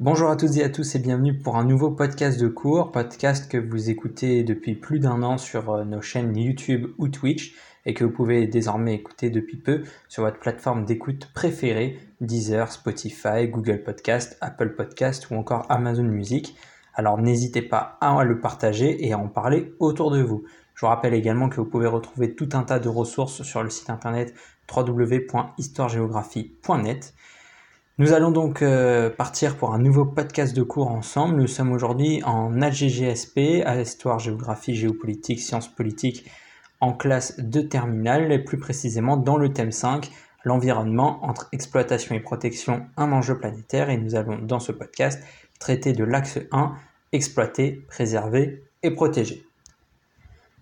Bonjour à toutes et à tous et bienvenue pour un nouveau podcast de cours, podcast que vous écoutez depuis plus d'un an sur euh, nos chaînes YouTube ou Twitch et que vous pouvez désormais écouter depuis peu sur votre plateforme d'écoute préférée, Deezer, Spotify, Google Podcast, Apple Podcast ou encore Amazon Music. Alors n'hésitez pas à le partager et à en parler autour de vous. Je vous rappelle également que vous pouvez retrouver tout un tas de ressources sur le site internet www.histoiregéographie.net. Nous allons donc euh, partir pour un nouveau podcast de cours ensemble. Nous sommes aujourd'hui en AGGSP, Histoire, Géographie, Géopolitique, Sciences politiques, en classe de terminale, et plus précisément dans le thème 5, l'environnement entre exploitation et protection, un enjeu planétaire. Et nous allons dans ce podcast traiter de l'axe 1, exploiter, préserver et protéger.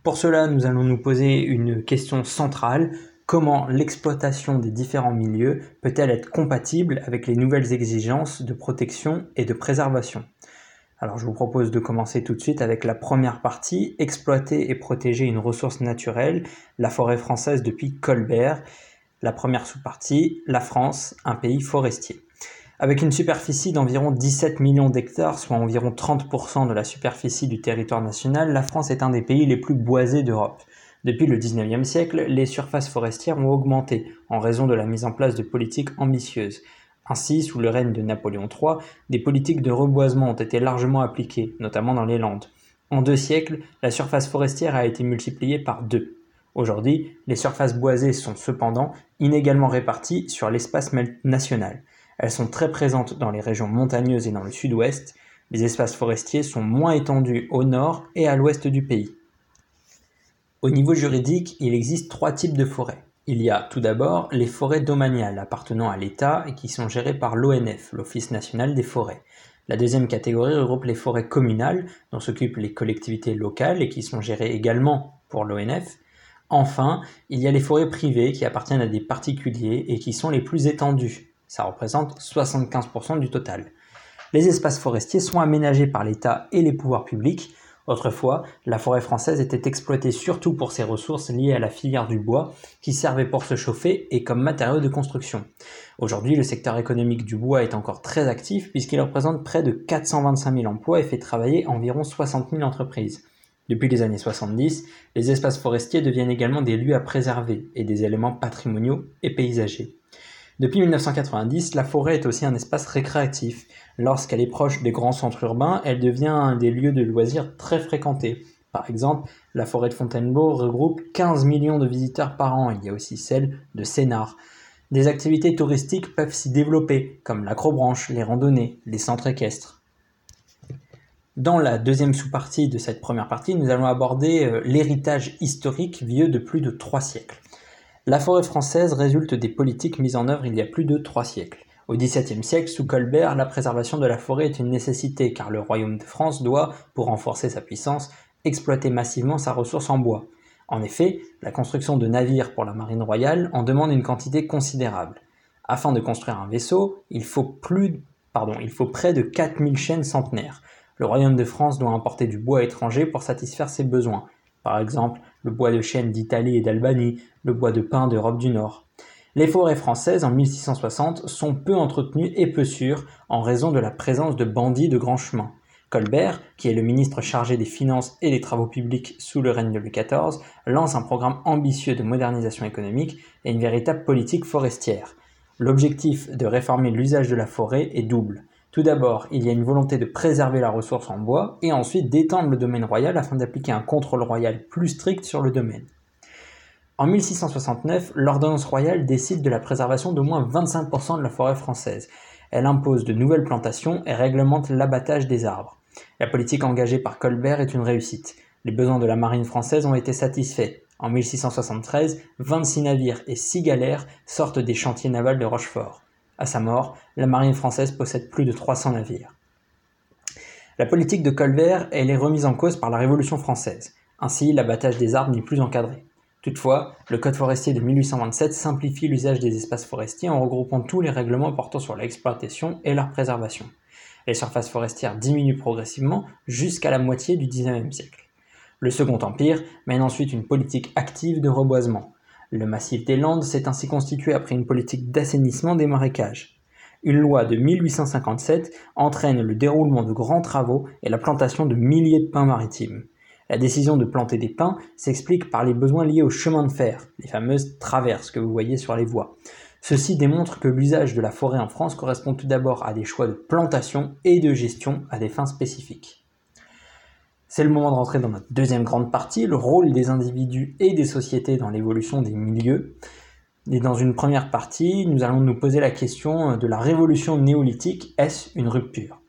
Pour cela, nous allons nous poser une question centrale comment l'exploitation des différents milieux peut-elle être compatible avec les nouvelles exigences de protection et de préservation Alors je vous propose de commencer tout de suite avec la première partie, exploiter et protéger une ressource naturelle, la forêt française depuis Colbert. La première sous-partie, la France, un pays forestier. Avec une superficie d'environ 17 millions d'hectares, soit environ 30% de la superficie du territoire national, la France est un des pays les plus boisés d'Europe. Depuis le XIXe siècle, les surfaces forestières ont augmenté en raison de la mise en place de politiques ambitieuses. Ainsi, sous le règne de Napoléon III, des politiques de reboisement ont été largement appliquées, notamment dans les Landes. En deux siècles, la surface forestière a été multipliée par deux. Aujourd'hui, les surfaces boisées sont cependant inégalement réparties sur l'espace national. Elles sont très présentes dans les régions montagneuses et dans le sud-ouest. Les espaces forestiers sont moins étendus au nord et à l'ouest du pays. Au niveau juridique, il existe trois types de forêts. Il y a tout d'abord les forêts domaniales appartenant à l'État et qui sont gérées par l'ONF, l'Office national des forêts. La deuxième catégorie regroupe les forêts communales, dont s'occupent les collectivités locales et qui sont gérées également pour l'ONF. Enfin, il y a les forêts privées qui appartiennent à des particuliers et qui sont les plus étendues. Ça représente 75% du total. Les espaces forestiers sont aménagés par l'État et les pouvoirs publics Autrefois, la forêt française était exploitée surtout pour ses ressources liées à la filière du bois, qui servait pour se chauffer et comme matériau de construction. Aujourd'hui, le secteur économique du bois est encore très actif puisqu'il représente près de 425 000 emplois et fait travailler environ 60 000 entreprises. Depuis les années 70, les espaces forestiers deviennent également des lieux à préserver et des éléments patrimoniaux et paysagers. Depuis 1990, la forêt est aussi un espace récréatif. Lorsqu'elle est proche des grands centres urbains, elle devient un des lieux de loisirs très fréquentés. Par exemple, la forêt de Fontainebleau regroupe 15 millions de visiteurs par an. Il y a aussi celle de Sénart. Des activités touristiques peuvent s'y développer, comme l'acrobranche, les randonnées, les centres équestres. Dans la deuxième sous-partie de cette première partie, nous allons aborder euh, l'héritage historique vieux de plus de trois siècles. La forêt française résulte des politiques mises en œuvre il y a plus de trois siècles. Au XVIIe siècle, sous Colbert, la préservation de la forêt est une nécessité car le royaume de France doit, pour renforcer sa puissance, exploiter massivement sa ressource en bois. En effet, la construction de navires pour la marine royale en demande une quantité considérable. Afin de construire un vaisseau, il faut, près de 4000 chaînes centenaires. Le royaume de France doit importer du bois étranger pour satisfaire ses besoins, par exemple le bois de chêne d'Italie et d'Albanie, le bois de pin d'Europe du Nord. Les forêts françaises en 1660 sont peu entretenues et peu sûres en raison de la présence de bandits de grand chemin. Colbert, qui est le ministre chargé des Finances et des Travaux publics sous le règne de Louis XIV, lance un programme ambitieux de modernisation économique et une véritable politique forestière. L'objectif de réformer l'usage de la forêt est double. Tout d'abord, il y a une volonté de préserver la ressource en bois et ensuite d'étendre le domaine royal afin d'appliquer un contrôle royal plus strict sur le domaine. En 1669, l'ordonnance royale décide de la préservation d'au moins 25% de la forêt française. Elle impose de nouvelles plantations et réglemente l'abattage des arbres. La politique engagée par Colbert est une réussite. Les besoins de la marine française ont été satisfaits. En 1673, 26 navires et 6 galères sortent des chantiers navals de Rochefort. À sa mort, la marine française possède plus de 300 navires. La politique de Colbert est remise en cause par la Révolution française. Ainsi, l'abattage des arbres n'est plus encadré. Toutefois, le Code forestier de 1827 simplifie l'usage des espaces forestiers en regroupant tous les règlements portant sur l'exploitation et leur préservation. Les surfaces forestières diminuent progressivement jusqu'à la moitié du XIXe siècle. Le Second Empire mène ensuite une politique active de reboisement. Le massif des Landes s'est ainsi constitué après une politique d'assainissement des marécages. une loi de 1857 entraîne le déroulement de grands travaux et la plantation de milliers de pins maritimes. La décision de planter des pins s'explique par les besoins liés au chemin de fer, les fameuses traverses que vous voyez sur les voies. Ceci démontre que l'usage de la forêt en France correspond tout d'abord à des choix de plantation et de gestion à des fins spécifiques. C'est le moment de rentrer dans notre deuxième grande partie, le rôle des individus et des sociétés dans l'évolution des milieux. Et dans une première partie, nous allons nous poser la question de la révolution néolithique, est-ce une rupture?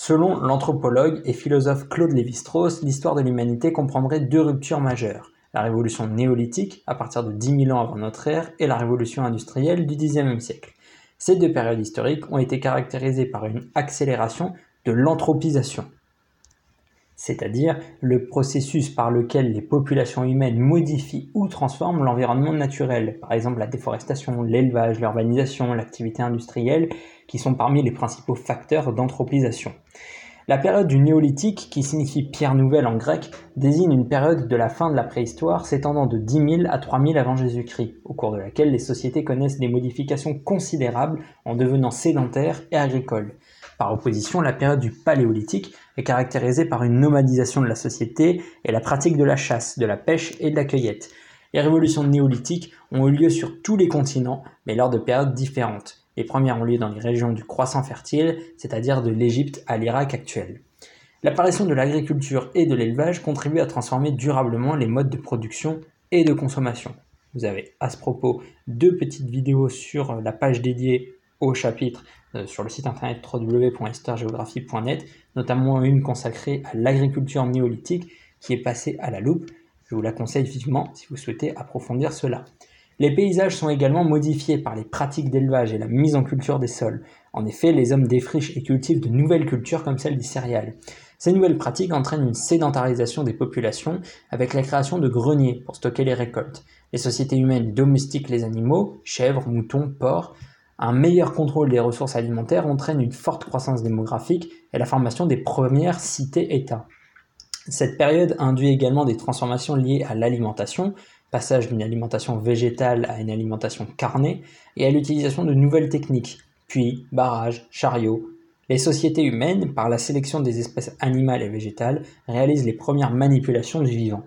Selon l'anthropologue et philosophe Claude Lévi-Strauss, l'histoire de l'humanité comprendrait deux ruptures majeures. La révolution néolithique, à partir de 10 000 ans avant notre ère, et la révolution industrielle du Xe siècle. Ces deux périodes historiques ont été caractérisées par une accélération de l'anthropisation, c'est-à-dire le processus par lequel les populations humaines modifient ou transforment l'environnement naturel, par exemple la déforestation, l'élevage, l'urbanisation, l'activité industrielle, qui sont parmi les principaux facteurs d'anthropisation. La période du néolithique, qui signifie pierre nouvelle en grec, désigne une période de la fin de la préhistoire s'étendant de 10 000 à 3 000 avant Jésus-Christ, au cours de laquelle les sociétés connaissent des modifications considérables en devenant sédentaires et agricoles. Par opposition, la période du paléolithique est caractérisée par une nomadisation de la société et la pratique de la chasse, de la pêche et de la cueillette. Les révolutions néolithiques ont eu lieu sur tous les continents, mais lors de périodes différentes. Les premières ont lieu dans les régions du croissant fertile, c'est-à-dire de l'Égypte à l'Irak actuel. L'apparition de l'agriculture et de l'élevage contribue à transformer durablement les modes de production et de consommation. Vous avez à ce propos deux petites vidéos sur la page dédiée au chapitre sur le site internet www.historgéographie.net, notamment une consacrée à l'agriculture néolithique qui est passée à la loupe. Je vous la conseille vivement si vous souhaitez approfondir cela. Les paysages sont également modifiés par les pratiques d'élevage et la mise en culture des sols. En effet, les hommes défrichent et cultivent de nouvelles cultures comme celle des céréales. Ces nouvelles pratiques entraînent une sédentarisation des populations avec la création de greniers pour stocker les récoltes. Les sociétés humaines domestiquent les animaux, chèvres, moutons, porcs. Un meilleur contrôle des ressources alimentaires entraîne une forte croissance démographique et la formation des premières cités-États. Cette période induit également des transformations liées à l'alimentation, passage d'une alimentation végétale à une alimentation carnée, et à l'utilisation de nouvelles techniques, puits, barrages, chariots. Les sociétés humaines, par la sélection des espèces animales et végétales, réalisent les premières manipulations du vivant.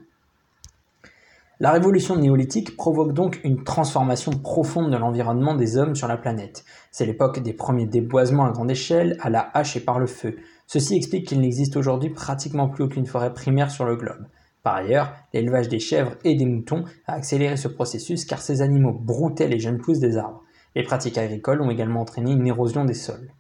La révolution néolithique provoque donc une transformation profonde de l'environnement des hommes sur la planète. C'est l'époque des premiers déboisements à grande échelle, à la hache et par le feu. Ceci explique qu'il n'existe aujourd'hui pratiquement plus aucune forêt primaire sur le globe. Par ailleurs, l'élevage des chèvres et des moutons a accéléré ce processus car ces animaux broutaient les jeunes pousses des arbres. Les pratiques agricoles ont également entraîné une érosion des sols.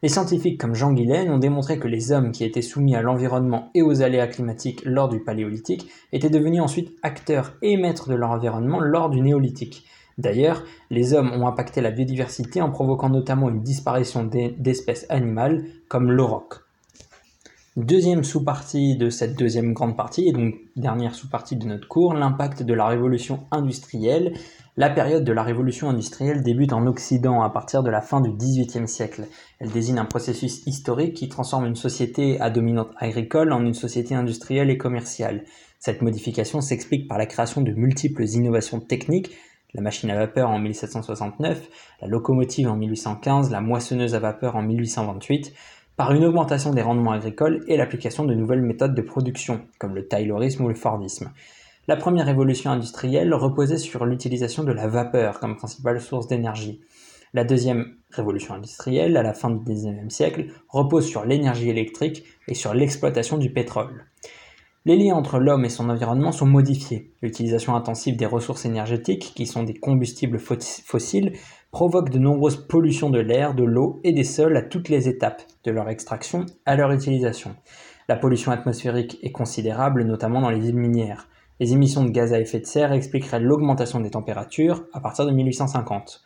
Les scientifiques comme Jean Guilaine ont démontré que les hommes qui étaient soumis à l'environnement et aux aléas climatiques lors du paléolithique étaient devenus ensuite acteurs et maîtres de leur environnement lors du néolithique. D'ailleurs, les hommes ont impacté la biodiversité en provoquant notamment une disparition d'espèces animales comme l'auroch. Deuxième sous-partie de cette deuxième grande partie, et donc dernière sous-partie de notre cours, l'impact de la révolution industrielle. La période de la révolution industrielle débute en Occident à partir de la fin du XVIIIe siècle. Elle désigne un processus historique qui transforme une société à dominante agricole en une société industrielle et commerciale. Cette modification s'explique par la création de multiples innovations techniques, la machine à vapeur en 1769, la locomotive en 1815, la moissonneuse à vapeur en 1828, par une augmentation des rendements agricoles et l'application de nouvelles méthodes de production, comme le taylorisme ou le fordisme. La première révolution industrielle reposait sur l'utilisation de la vapeur comme principale source d'énergie. La deuxième révolution industrielle, à la fin du XIXe siècle, repose sur l'énergie électrique et sur l'exploitation du pétrole. Les liens entre l'homme et son environnement sont modifiés. L'utilisation intensive des ressources énergétiques, qui sont des combustibles fossiles, provoque de nombreuses pollutions de l'air, de l'eau et des sols à toutes les étapes, de leur extraction à leur utilisation. La pollution atmosphérique est considérable, notamment dans les villes minières. Les émissions de gaz à effet de serre expliqueraient l'augmentation des températures à partir de 1850.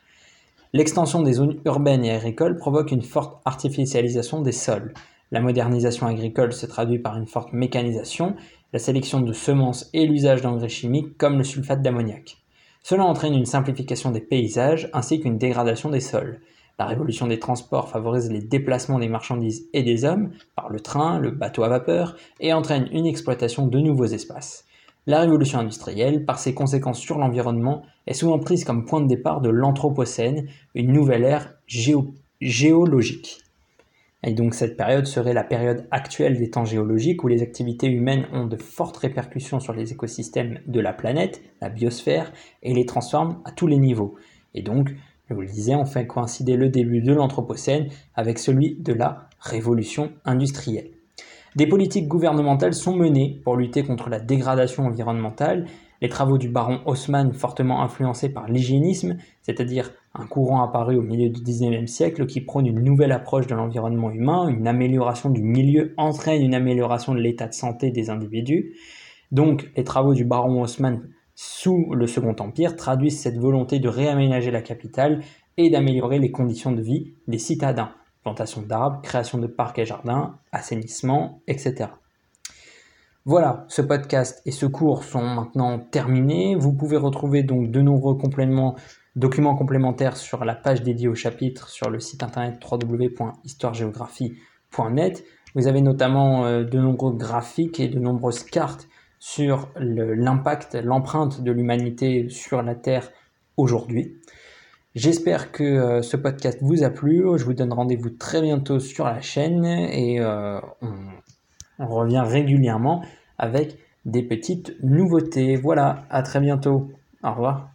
L'extension des zones urbaines et agricoles provoque une forte artificialisation des sols. La modernisation agricole se traduit par une forte mécanisation, la sélection de semences et l'usage d'engrais chimiques comme le sulfate d'ammoniac. Cela entraîne une simplification des paysages ainsi qu'une dégradation des sols. La révolution des transports favorise les déplacements des marchandises et des hommes par le train, le bateau à vapeur et entraîne une exploitation de nouveaux espaces. La révolution industrielle, par ses conséquences sur l'environnement, est souvent prise comme point de départ de l'Anthropocène, une nouvelle ère géologique. Et donc cette période serait la période actuelle des temps géologiques où les activités humaines ont de fortes répercussions sur les écosystèmes de la planète, la biosphère, et les transforment à tous les niveaux. Et donc, je vous le disais, on fait coïncider le début de l'Anthropocène avec celui de la révolution industrielle. Des politiques gouvernementales sont menées pour lutter contre la dégradation environnementale. Les travaux du baron Haussmann, fortement influencés par l'hygiénisme, c'est-à-dire un courant apparu au milieu du XIXe siècle qui prône une nouvelle approche de l'environnement humain, une amélioration du milieu entraîne une amélioration de l'état de santé des individus. Donc les travaux du baron Haussmann sous le Second Empire traduisent cette volonté de réaménager la capitale et d'améliorer les conditions de vie des citadins plantation d'arbres, création de parcs et jardins, assainissement, etc. Voilà, ce podcast et ce cours sont maintenant terminés. Vous pouvez retrouver donc de nombreux documents complémentaires sur la page dédiée au chapitre sur le site internet www.histoiregéographie.net. Vous avez notamment euh, de nombreux graphiques et de nombreuses cartes sur l'impact, l'empreinte de l'humanité sur la Terre aujourd'hui. J'espère que euh, ce podcast vous a plu. Je vous donne rendez-vous très bientôt sur la chaîne et euh, on, on revient régulièrement avec des petites nouveautés. Voilà, à très bientôt. Au revoir.